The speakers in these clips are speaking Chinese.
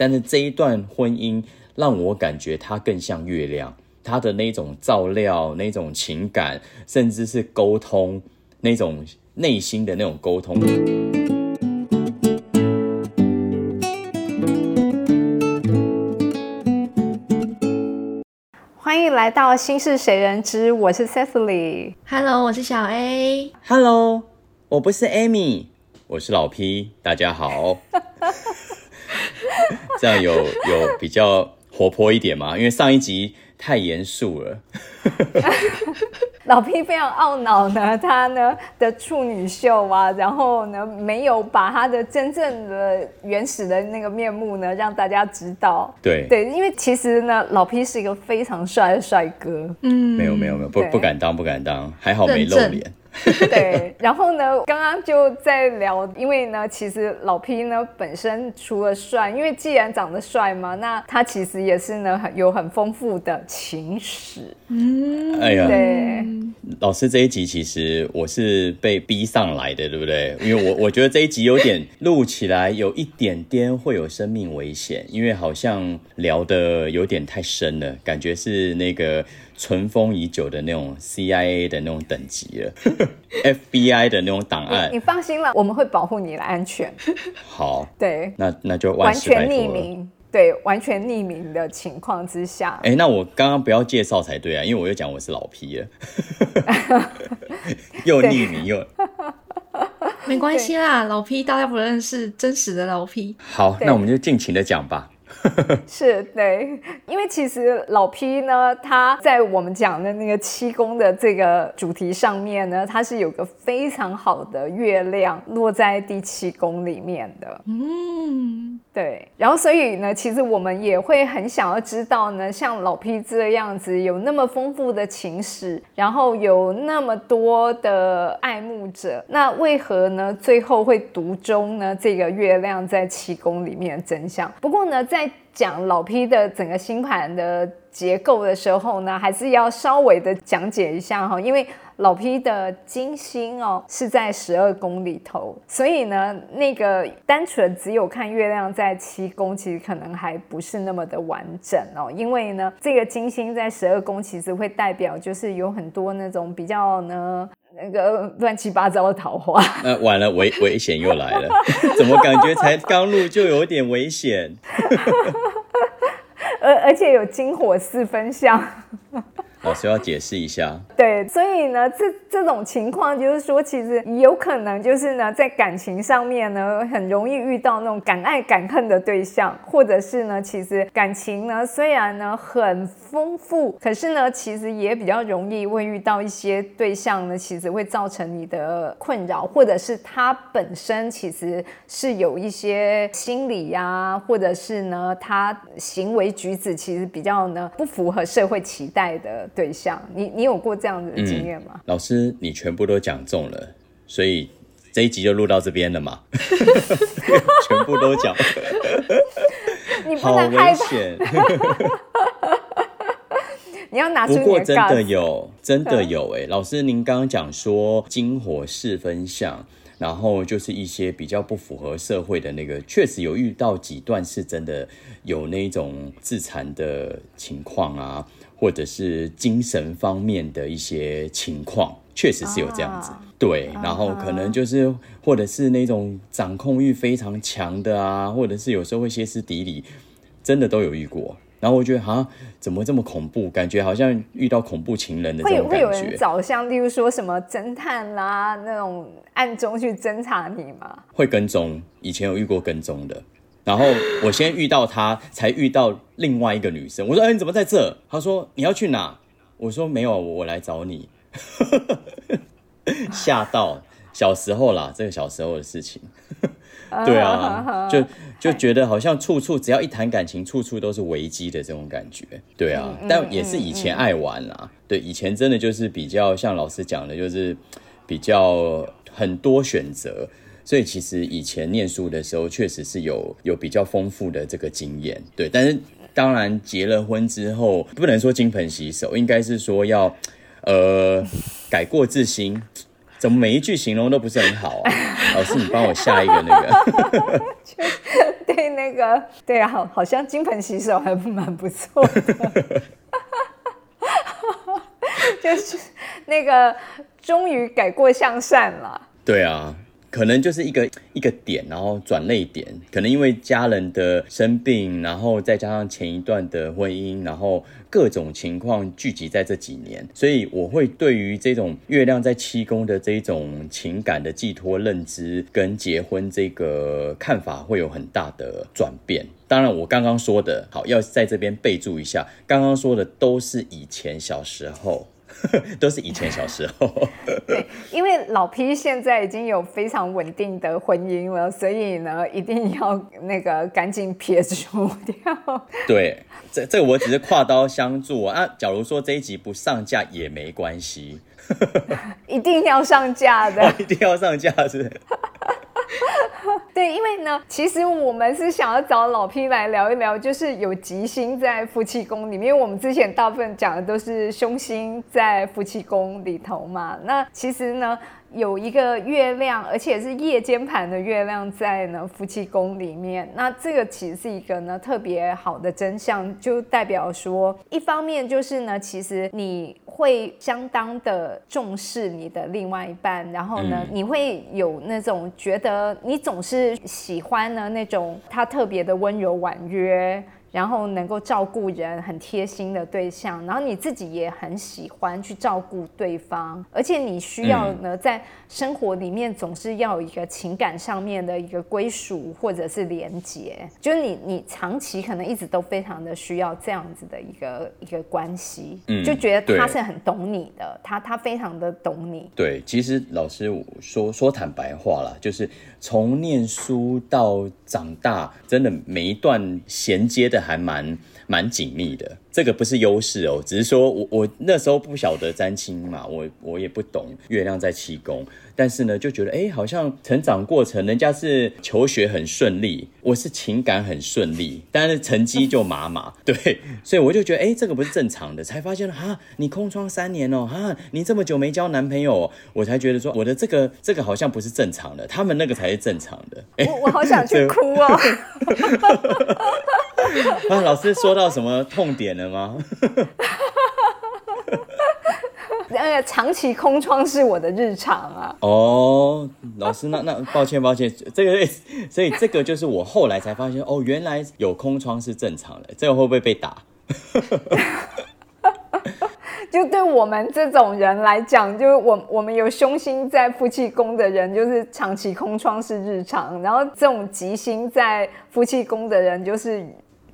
但是这一段婚姻让我感觉它更像月亮，它的那种照料、那种情感，甚至是沟通，那种内心的那种沟通。欢迎来到《心事谁人知》，我是 Cecily。Hello，我是小 A。Hello，我不是 Amy，我是老 P，大家好。这样有有比较活泼一点吗？因为上一集太严肃了。老 P 非常懊恼呢，他呢的处女秀啊，然后呢没有把他的真正的原始的那个面目呢让大家知道。对，对，因为其实呢，老 P 是一个非常帅的帅哥。嗯，没有没有没有，不不敢当不敢当，还好没露脸。对，然后呢，刚刚就在聊，因为呢，其实老 P 呢本身除了帅，因为既然长得帅嘛，那他其实也是呢很有很丰富的情史。嗯哎呀，对，老师这一集其实我是被逼上来的，对不对？因为我我觉得这一集有点录起来有一点点会有生命危险，因为好像聊的有点太深了，感觉是那个尘封已久的那种 CIA 的那种等级了，FBI 的那种档案你。放心了，我们会保护你的安全。好，对，那那就完全匿。名，对，完全匿名的情况之下，哎、那我刚刚不要介绍才对啊，因为我又讲我是老 P 了，又匿名又没关系啦，老 P 大家不认识真实的老 P。好，那我们就尽情的讲吧。是对，因为其实老 P 呢，他在我们讲的那个七宫的这个主题上面呢，他是有个非常好的月亮落在第七宫里面的。嗯，对，然后所以呢，其实我们也会很想要知道呢，像老 P 这样子有那么丰富的情史，然后有那么多的爱慕者，那为何呢最后会独钟呢这个月亮在七宫里面的真相？不过呢，在讲老 P 的整个星盘的结构的时候呢，还是要稍微的讲解一下哈，因为老 P 的金星哦是在十二宫里头，所以呢，那个单纯只有看月亮在七宫，其实可能还不是那么的完整哦，因为呢，这个金星在十二宫其实会代表就是有很多那种比较呢。那个乱七八糟的桃花，那完了，危危险又来了，怎么感觉才刚录就有点危险？而而且有金火四分相，老师要解释一下。对，所以呢，这这种情况就是说，其实有可能就是呢，在感情上面呢，很容易遇到那种敢爱敢恨的对象，或者是呢，其实感情呢虽然呢很丰富，可是呢，其实也比较容易会遇到一些对象呢，其实会造成你的困扰，或者是他本身其实是有一些心理呀、或者是呢，他行为举止其实比较呢不符合社会期待的对象。你你有过这样子的经验吗？老师，你全部都讲中了，所以这一集就录到这边了嘛？全部都讲，你不好危能害怕，险。你要拿出不过真的。有，真的有哎、老师您刚刚讲说金火四分相，然后就是一些比较不符合社会的那个，确实有遇到几段是真的有那种自残的情况啊，或者是精神方面的一些情况，确实是有这样子。啊对，然后可能就是或者是那种掌控欲非常强的啊，或者是有时候会歇斯底里，真的都有遇过。然后我觉得啊，怎么这么恐怖？感觉好像遇到恐怖情人的这会有会有种感觉。人找像例如说什么侦探啦那种暗中去侦查你吗？会跟踪，以前有遇过跟踪的。然后我先遇到他，才遇到另外一个女生。我说：“哎，你怎么在这？”他说：“你要去哪？”我说：“没有，我我来找你。” 吓到，小时候啦，这个小时候的事情。对啊，就就觉得好像处处只要一谈感情，处处都是危机的这种感觉。对啊，但也是以前爱玩啦。对，以前真的就是比较像老师讲的，就是比较很多选择。所以其实以前念书的时候，确实是有有比较丰富的这个经验。对，但是当然结了婚之后，不能说金盆洗手，应该是说要呃改过自新。怎么每一句形容都不是很好啊？老师，你帮我下一个那个。对，那个对啊，好，好像金盆洗手还蛮不错的。就是那个终于改过向善了。对啊。可能就是一个一个点，然后转泪点。可能因为家人的生病，然后再加上前一段的婚姻，然后各种情况聚集在这几年，所以我会对于这种月亮在七宫的这种情感的寄托、认知跟结婚这个看法会有很大的转变。当然，我刚刚说的好要在这边备注一下，刚刚说的都是以前小时候。都是以前小时候。对，因为老 P 现在已经有非常稳定的婚姻了，所以呢，一定要那个赶紧撇除掉。对，这这我只是跨刀相助啊。假如说这一集不上架也没关系，一定要上架的，一定要上架是。对，因为呢，其实我们是想要找老 P 来聊一聊，就是有吉星在夫妻宫里面。我们之前大部分讲的都是凶星在夫妻宫里头嘛。那其实呢。有一个月亮，而且是夜间盘的月亮在呢夫妻宫里面，那这个其实是一个呢特别好的真相，就代表说，一方面就是呢，其实你会相当的重视你的另外一半，然后呢，你会有那种觉得你总是喜欢呢那种他特别的温柔婉约。然后能够照顾人，很贴心的对象，然后你自己也很喜欢去照顾对方，而且你需要呢，在生活里面总是要有一个情感上面的一个归属或者是连接，就是你你长期可能一直都非常的需要这样子的一个一个关系，嗯就觉得他是很懂你的，他他非常的懂你。对，其实老师说说坦白话啦，就是从念书到长大，真的每一段衔接的。还蛮蛮紧密的，这个不是优势哦，只是说我我那时候不晓得占星嘛，我我也不懂月亮在七宫，但是呢就觉得哎，好像成长过程人家是求学很顺利，我是情感很顺利，但是成绩就麻麻，对，所以我就觉得哎，这个不是正常的，才发现哈，你空窗三年哦，哈，你这么久没交男朋友，我才觉得说我的这个这个好像不是正常的，他们那个才是正常的，我我好想去哭哦。啊，老师说到什么痛点了吗？那个长期空窗是我的日常啊。哦，老师，那那抱歉抱歉，这个所以这个就是我后来才发现，哦，原来有空窗是正常的。这个会不会被打？就对我们这种人来讲，就是我我们有凶星在夫妻宫的人，就是长期空窗是日常；然后这种吉星在夫妻宫的人，就是。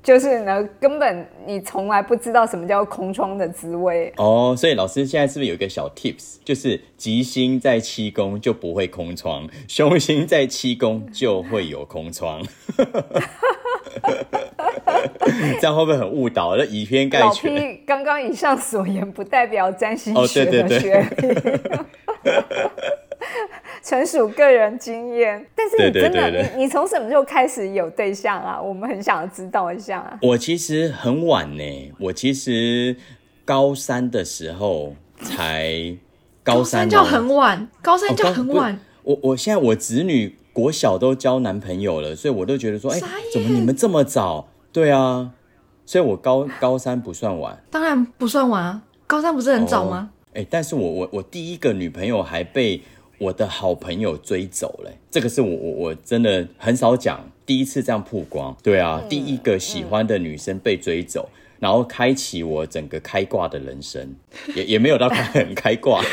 就是呢，根本你从来不知道什么叫空窗的滋味哦。所以老师现在是不是有一个小 tips，就是吉星在七宫就不会空窗，凶星在七宫就会有空窗。这样会不会很误导？以偏概全。老 P 刚刚以上所言不代表占星学的学历。纯属个人经验，但是你真的，你你从什么时候开始有对象啊？我们很想知道一下。我其实很晚呢，我其实高三的时候才高三就很晚，高三就很晚。我我现在我子女国小都交男朋友了，所以我都觉得说，哎，怎么你们这么早？对啊，所以我高高三不算晚，当然不算晚啊，高三不是很早吗？哎，但是我我我第一个女朋友还被。我的好朋友追走了，这个是我我我真的很少讲，第一次这样曝光。对啊，第一个喜欢的女生被追走，然后开启我整个开挂的人生，也也没有到很开挂。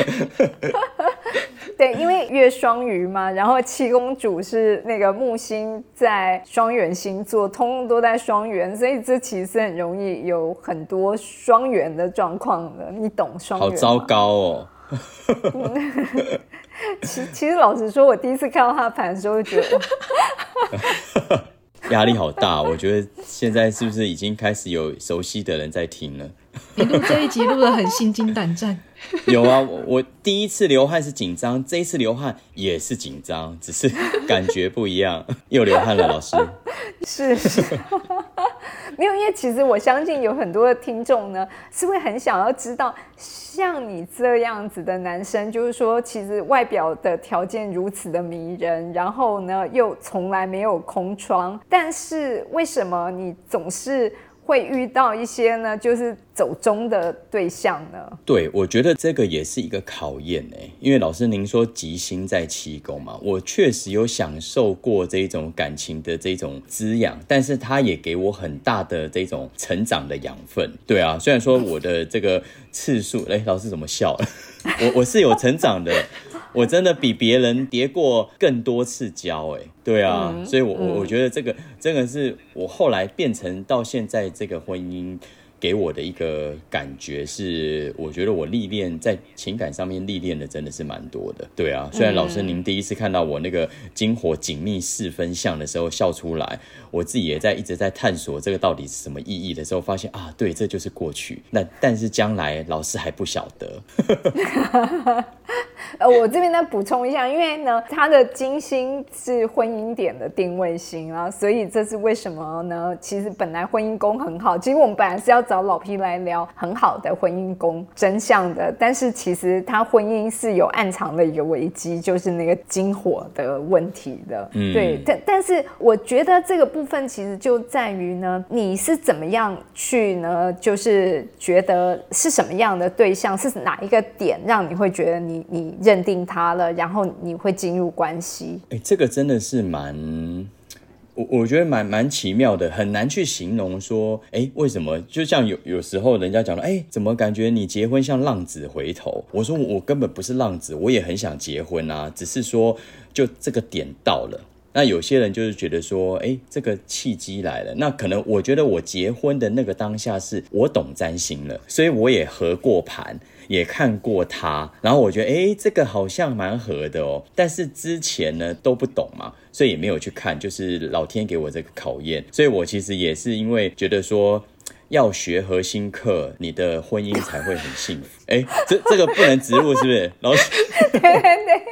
对，因为月双鱼嘛，然后七公主是那个木星在双元星座，通通都在双元，所以这其实很容易有很多双元的状况的。你懂双元？好糟糕哦。其 其实老实说，我第一次看到他的盘的时候，就觉得 压力好大。我觉得现在是不是已经开始有熟悉的人在听了？你录这一集录的很心惊胆战。有啊，我我第一次流汗是紧张，这一次流汗也是紧张，只是感觉不一样。又流汗了，老师。是 是。没有，因为其实我相信有很多的听众呢，是会很想要知道，像你这样子的男生，就是说，其实外表的条件如此的迷人，然后呢，又从来没有空窗，但是为什么你总是？会遇到一些呢，就是走中的对象呢。对，我觉得这个也是一个考验诶，因为老师您说吉星在七宫嘛，我确实有享受过这种感情的这种滋养，但是它也给我很大的这种成长的养分。对啊，虽然说我的这个次数，哎，老师怎么笑？我我是有成长的。我真的比别人叠过更多次跤，哎，对啊，所以，我我我觉得这个真的是我后来变成到现在这个婚姻。给我的一个感觉是，我觉得我历练在情感上面历练的真的是蛮多的。对啊，虽然老师您第一次看到我那个金火紧密四分相的时候笑出来，我自己也在一直在探索这个到底是什么意义的时候，发现啊，对，这就是过去。那 但是将来老师还不晓得。呃，我这边再补充一下，因为呢，他的金星是婚姻点的定位星啊，所以这是为什么呢？其实本来婚姻宫很好，其实我们本来是要找老皮来聊很好的婚姻宫真相的，但是其实他婚姻是有暗藏的一个危机，就是那个金火的问题的。嗯，对，但但是我觉得这个部分其实就在于呢，你是怎么样去呢？就是觉得是什么样的对象，是哪一个点让你会觉得你你认定他了，然后你会进入关系？哎，这个真的是蛮。我我觉得蛮蛮奇妙的，很难去形容说，哎，为什么？就像有有时候人家讲了，哎，怎么感觉你结婚像浪子回头？我说我根本不是浪子，我也很想结婚啊，只是说就这个点到了。那有些人就是觉得说，哎，这个契机来了。那可能我觉得我结婚的那个当下是我懂占星了，所以我也合过盘。也看过他，然后我觉得哎，这个好像蛮合的哦。但是之前呢都不懂嘛，所以也没有去看。就是老天给我这个考验，所以我其实也是因为觉得说要学核心课，你的婚姻才会很幸福。哎，这这个不能植入是不是？老师，对对对，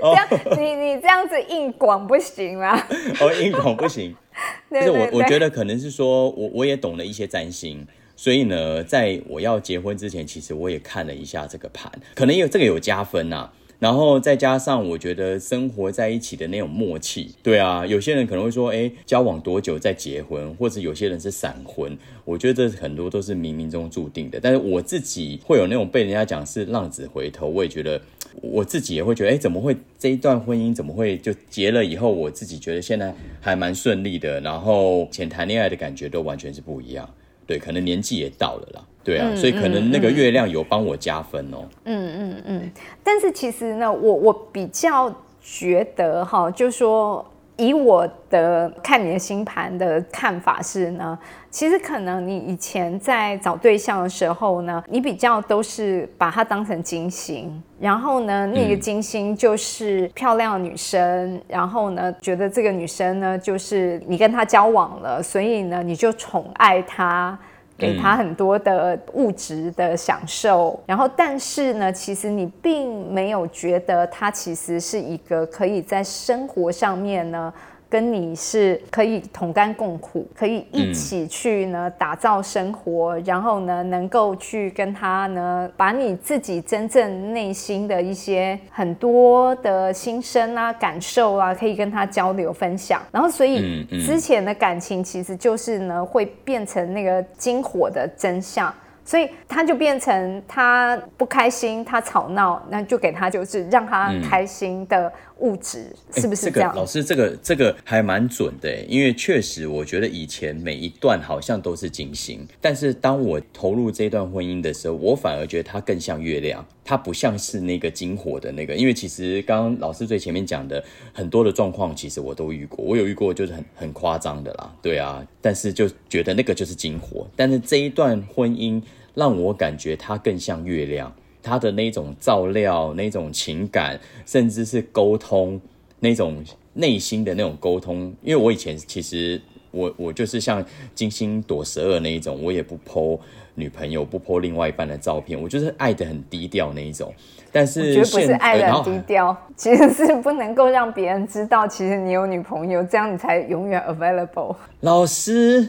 这样你你这样子硬广不行啦？哦，硬广不行。就是我我觉得可能是说我我也懂了一些占星。所以呢，在我要结婚之前，其实我也看了一下这个盘，可能有这个有加分呐。然后再加上我觉得生活在一起的那种默契，对啊，有些人可能会说，哎，交往多久再结婚，或者有些人是闪婚，我觉得这很多都是冥冥中注定的。但是我自己会有那种被人家讲是浪子回头，我也觉得我自己也会觉得，哎，怎么会这一段婚姻怎么会就结了以后，我自己觉得现在还蛮顺利的，然后前谈恋爱的感觉都完全是不一样。对，可能年纪也到了啦，对啊，所以可能那个月亮有帮我加分哦。嗯嗯嗯，但是其实呢，我我比较觉得哈，就说以我的看你的星盘的看法是呢，其实可能你以前在找对象的时候呢，你比较都是把它当成金星，然后呢，那个金星就是漂亮的女生，然后呢，觉得这个女生呢，就是你跟她交往了，所以呢，你就宠爱她。给他很多的物质的享受，然后但是呢，其实你并没有觉得他其实是一个可以在生活上面呢。跟你是可以同甘共苦，可以一起去呢打造生活，然后呢能够去跟他呢把你自己真正内心的一些很多的心声啊、感受啊，可以跟他交流分享。然后所以之前的感情其实就是呢会变成那个金火的真相。所以他就变成他不开心，他吵闹，那就给他就是让他开心的物质，是不是这样？老师，这个这个还蛮准的，因为确实我觉得以前每一段好像都是金星，但是当我投入这段婚姻的时候，我反而觉得它更像月亮，它不像是那个金火的那个。因为其实刚刚老师最前面讲的很多的状况，其实我都遇过，我有遇过就是很很夸张的啦，对啊，但是就觉得那个就是金火，但是这一段婚姻。让我感觉它更像月亮，它的那种照料、那种情感，甚至是沟通，那种内心的那种沟通。因为我以前其实我我就是像金星躲十二那一种，我也不剖女朋友，不剖另外一半的照片，我就是爱的很低调那一种。但是绝不是爱的低调，其实是不能够让别人知道，其实你有女朋友，这样你才永远 available。老师。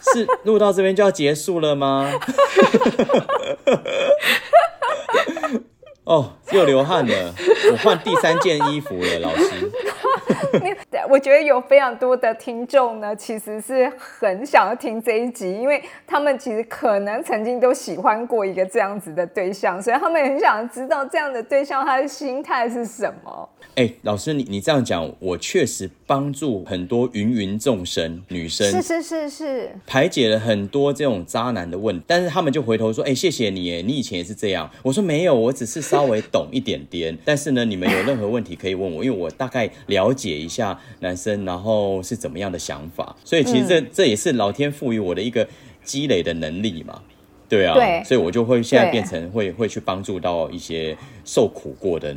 是录到这边就要结束了吗？哦，又流汗了，我换第三件衣服了，老师。我觉得有非常多的听众呢，其实是很想要听这一集，因为他们其实可能曾经都喜欢过一个这样子的对象，所以他们很想知道这样的对象他的心态是什么。哎，老师，你你这样讲，我确实帮助很多芸芸众生女生，是是是是，排解了很多这种渣男的问题，但是他们就回头说，哎，谢谢你，哎，你以前也是这样。我说没有，我只是稍微懂一点点，但是呢，你们有任何问题可以问我，因为我大概了解一下男生，然后是怎么样的想法，所以其实这这也是老天赋予我的一个积累的能力嘛，对啊，对，所以我就会现在变成会会去帮助到一些受苦过的。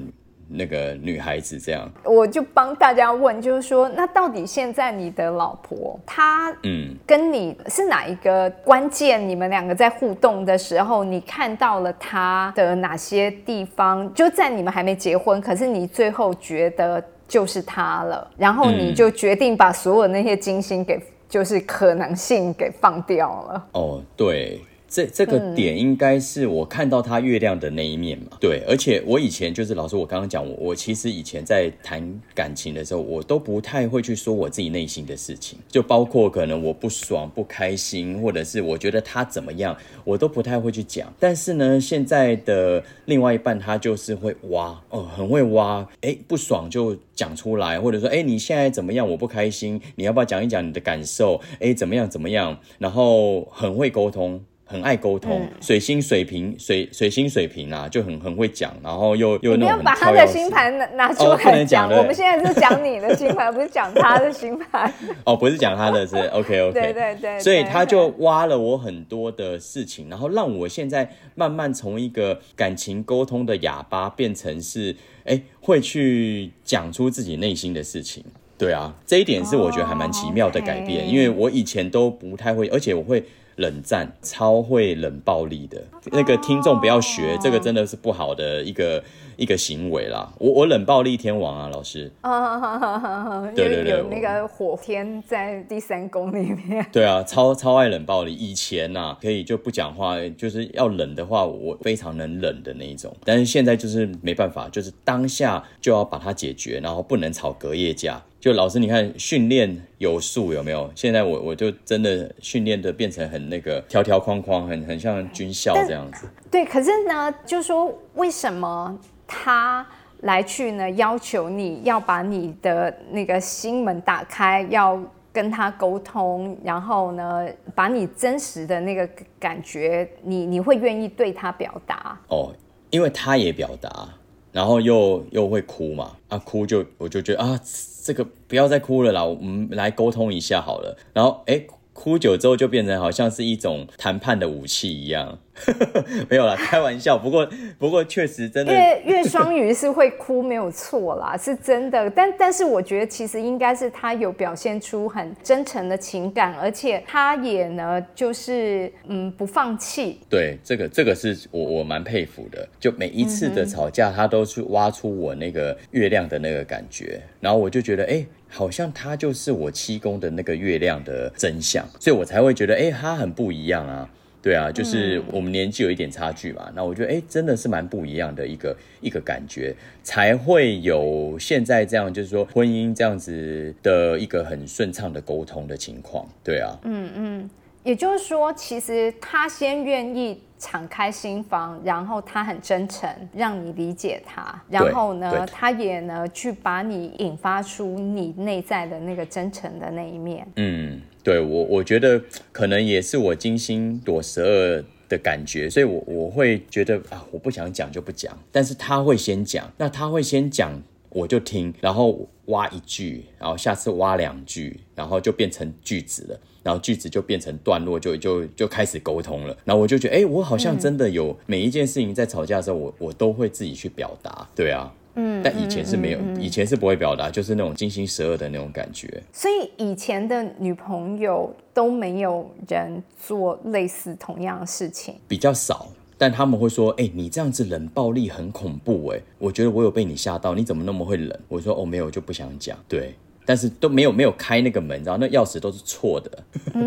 那个女孩子这样，我就帮大家问，就是说，那到底现在你的老婆她，嗯，跟你是哪一个关键？你们两个在互动的时候，你看到了她的哪些地方？就在你们还没结婚，可是你最后觉得就是她了，然后你就决定把所有那些金星给，就是可能性给放掉了。哦，对。这这个点应该是我看到他月亮的那一面嘛？对，而且我以前就是老师，我刚刚讲我我其实以前在谈感情的时候，我都不太会去说我自己内心的事情，就包括可能我不爽、不开心，或者是我觉得他怎么样，我都不太会去讲。但是呢，现在的另外一半他就是会挖哦，很会挖，哎，不爽就讲出来，或者说哎你现在怎么样？我不开心，你要不要讲一讲你的感受？哎，怎么样怎么样？然后很会沟通。很爱沟通，水星水平水水星水平啊，就很很会讲，然后又又那种。你要把他的星盘拿拿出来讲，我们现在是讲你的星盘，不是讲他的星盘。哦，不是讲他的，是 OK OK。对对对。所以他就挖了我很多的事情，然后让我现在慢慢从一个感情沟通的哑巴变成是，哎，会去讲出自己内心的事情。对啊，这一点是我觉得还蛮奇妙的改变，因为我以前都不太会，而且我会。冷战超会冷暴力的。那个听众不要学，这个真的是不好的一个一个行为啦。我我冷暴力天王啊，老师。啊，对对对，有那个火天在第三宫里面。对啊，超超爱冷暴力。以前呐，可以就不讲话，就是要冷的话，我非常能冷的那一种。但是现在就是没办法，就是当下就要把它解决，然后不能吵隔夜架。就老师，你看训练有素有没有？现在我我就真的训练的变成很那个条条框框，很很像军校这样子。对，可是呢，就说为什么他来去呢？要求你要把你的那个心门打开，要跟他沟通，然后呢，把你真实的那个感觉，你你会愿意对他表达？哦，因为他也表达。然后又又会哭嘛，啊哭就我就觉得啊，这个不要再哭了啦，我们来沟通一下好了。然后哎。哭久之后就变成好像是一种谈判的武器一样，没有啦，开玩笑。不过不过确实真的，因为因为双鱼是会哭没有错啦，是真的。但但是我觉得其实应该是他有表现出很真诚的情感，而且他也呢就是嗯不放弃。对，这个这个是我我蛮佩服的。就每一次的吵架，他都去挖出我那个月亮的那个感觉，然后我就觉得哎。好像他就是我七宫的那个月亮的真相，所以我才会觉得，哎，他很不一样啊。对啊，就是我们年纪有一点差距嘛，那我觉得，哎，真的是蛮不一样的一个 一个感觉，才会有现在这样，就是说婚姻这样子的一个很顺畅的沟通的情况。对啊，嗯嗯，也就是说，其实他先愿意。敞开心房，然后他很真诚，让你理解他。然后呢，他也呢去把你引发出你内在的那个真诚的那一面。嗯，对我我觉得可能也是我精心躲十二的感觉，所以我我会觉得啊，我不想讲就不讲，但是他会先讲，那他会先讲。我就听，然后挖一句，然后下次挖两句，然后就变成句子了，然后句子就变成段落，就就就开始沟通了。然后我就觉得，哎，我好像真的有每一件事情在吵架的时候，我我都会自己去表达。对啊，嗯，但以前是没有，以前是不会表达，就是那种精心十二的那种感觉。所以以前的女朋友都没有人做类似同样的事情，比较少。但他们会说：“哎，你这样子冷暴力很恐怖哎，我觉得我有被你吓到，你怎么那么会冷？”我说：“哦，没有，就不想讲。”对，但是都没有没有开那个门，然后那钥匙都是错的。嗯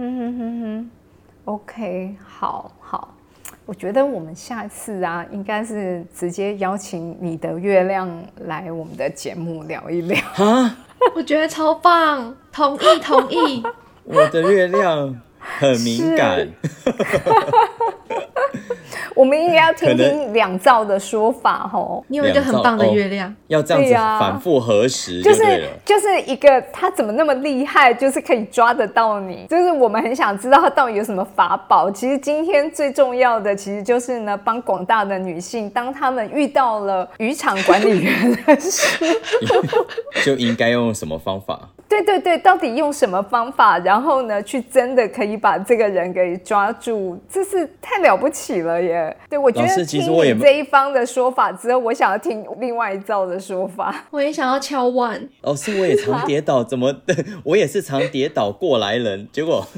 哼哼哼哼 OK，好好，我觉得我们下次啊，应该是直接邀请你的月亮来我们的节目聊一聊。啊，我觉得超棒，同意同意。我的月亮很敏感。我们应该要听听两兆的说法哦。你有一个很棒的月亮，要这样子反复核实，就是就是一个他怎么那么厉害，就是可以抓得到你。就是我们很想知道他到底有什么法宝。其实今天最重要的，其实就是呢，帮广大的女性，当他们遇到了渔场管理员的时候，就应该用什么方法？对对对，到底用什么方法，然后呢，去真的可以把这个人给抓住，这是太了不起了耶！对我觉得听你这一方的说法之后，我想要听另外一造的说法。我也想要敲碗。老师，我也常跌倒，怎么？我也是常跌倒过来人，结果。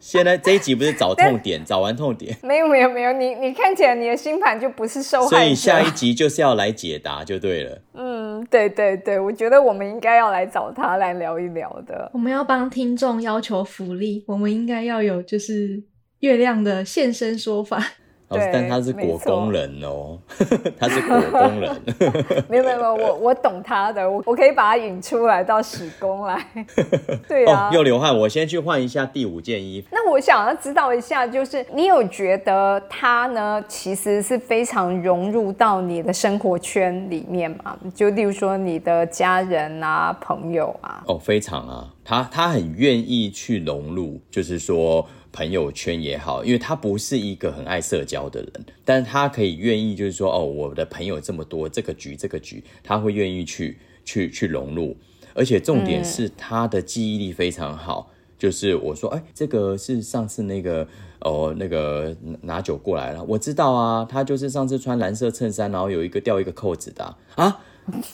现在这一集不是找痛点，找完痛点，没有没有没有，你你看起来你的星盘就不是受害者，所以下一集就是要来解答就对了。嗯，对对对，我觉得我们应该要来找他来聊一聊的。我们要帮听众要求福利，我们应该要有就是月亮的现身说法。但他是果工人哦，他是果工人。没有没有没有，我我懂他的，我我可以把他引出来到史工来。对啊，又流汗，我先去换一下第五件衣服。那我想要知道一下，就是你有觉得他呢，其实是非常融入到你的生活圈里面吗？就例如说你的家人啊、朋友啊。哦，非常啊，他他很愿意去融入，就是说。朋友圈也好，因为他不是一个很爱社交的人，但是他可以愿意，就是说，哦，我的朋友这么多，这个局这个局，他会愿意去去去融入，而且重点是他的记忆力非常好。就是我说，哎，这个是上次那个哦，那个拿酒过来了，我知道啊，他就是上次穿蓝色衬衫，然后有一个掉一个扣子的啊，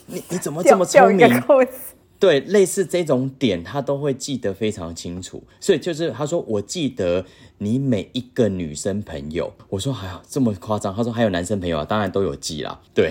你你怎么这么聪明？对，类似这种点，他都会记得非常清楚。所以就是他说，我记得你每一个女生朋友。我说，哎呀，这么夸张？他说还有男生朋友啊，当然都有记啦。对，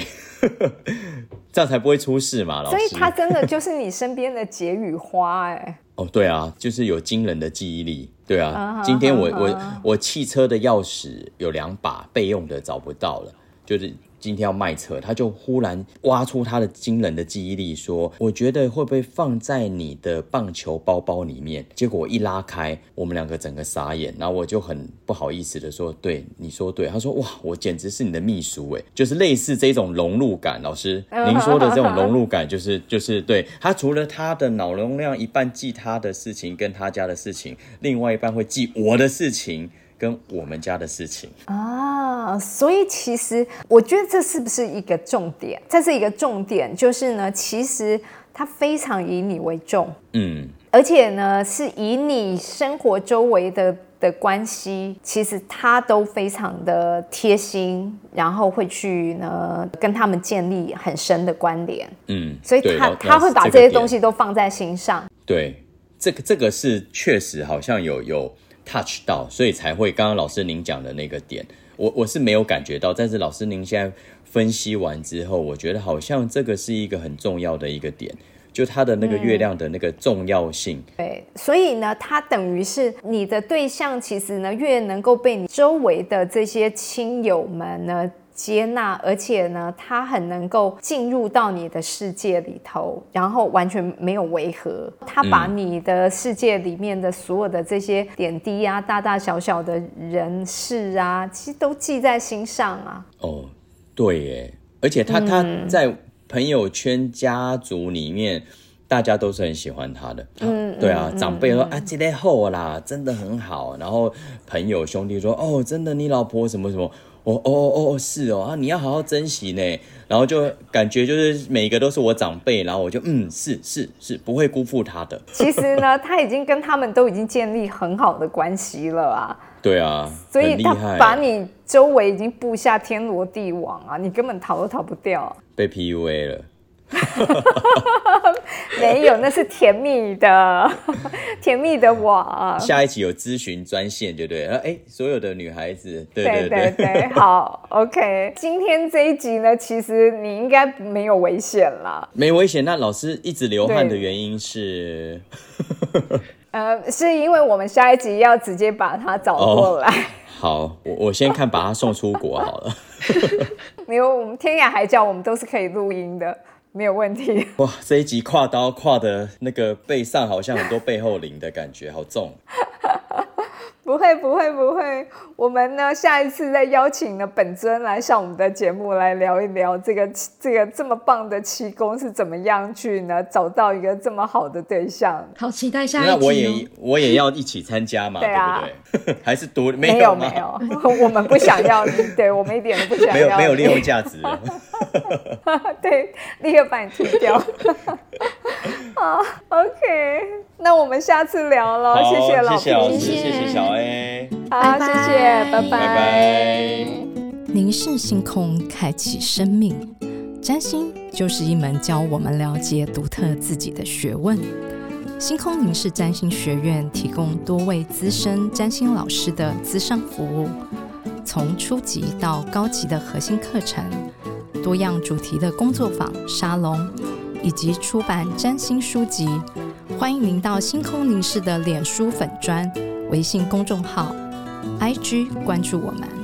这样才不会出事嘛，老师。所以他真的就是你身边的解语花哎。哦，对啊，就是有惊人的记忆力。对啊，今天我我我汽车的钥匙有两把备用的找不到了，就是。今天要卖车，他就忽然挖出他的惊人的记忆力，说：“我觉得会不会放在你的棒球包包里面？”结果一拉开，我们两个整个傻眼，然后我就很不好意思的说：“对，你说对。”他说：“哇，我简直是你的秘书哎，就是类似这种融入感。”老师，您说的这种融入感，就是就是对他除了他的脑容量一半记他的事情跟他家的事情，另外一半会记我的事情。跟我们家的事情啊，所以其实我觉得这是不是一个重点？这是一个重点，就是呢，其实他非常以你为重，嗯，而且呢，是以你生活周围的的关系，其实他都非常的贴心，然后会去呢跟他们建立很深的关联，嗯，所以他他会把这些东西都放在心上。对，这个这个是确实好像有有。Touch 到，所以才会刚刚老师您讲的那个点，我我是没有感觉到，但是老师您现在分析完之后，我觉得好像这个是一个很重要的一个点，就它的那个月亮的那个重要性。对，所以呢，它等于是你的对象，其实呢，越能够被你周围的这些亲友们呢。接纳，而且呢，他很能够进入到你的世界里头，然后完全没有违和。他把你的世界里面的所有的这些点滴啊，大大小小的人事啊，其实都记在心上啊。哦，对耶，而且他他在朋友圈、家族里面，大家都是很喜欢他的。嗯，对啊，长辈说啊，这得厚啦，真的很好。然后朋友兄弟说，哦，真的，你老婆什么什么。哦哦哦哦是哦啊，你要好好珍惜呢。然后就感觉就是每一个都是我长辈，然后我就嗯是是是不会辜负他的。其实呢，他已经跟他们都已经建立很好的关系了啊。对啊，所以他把你周围已经布下天罗地网啊，你根本逃都逃不掉。被 PUA 了。没有，那是甜蜜的，甜蜜的我。下一期有咨询专线，对不对？哎，所有的女孩子，对对对对，好，OK。今天这一集呢，其实你应该没有危险了，没危险。那老师一直流汗的原因是？呃，是因为我们下一集要直接把他找过来。好，我我先看把他送出国好了。没有，我们天涯海角我们都是可以录音的，没有问题。哇，这一集跨刀跨的那个背上好像很多背后灵的感觉，好重。不会不会不会，我们呢下一次再邀请呢本尊来上我们的节目来聊一聊这个这个这么棒的气功是怎么样去呢找到一个这么好的对象。好期待下一集。那我也我也要一起参加嘛，对不对？还是独没有没有，我们不想要，对我们一点都不想要，没有没有利用价值。对，立刻把你踢掉。好，OK，那我们下次聊了，谢谢老师，谢谢小 A，好，谢谢，拜拜，拜拜。凝视星空，开启生命。占星就是一门教我们了解独特自己的学问。星空凝视占星学院提供多位资深占星老师的资商服务，从初级到高级的核心课程，多样主题的工作坊、沙龙。以及出版占星书籍，欢迎您到星空凝视的脸书粉砖、微信公众号、IG 关注我们。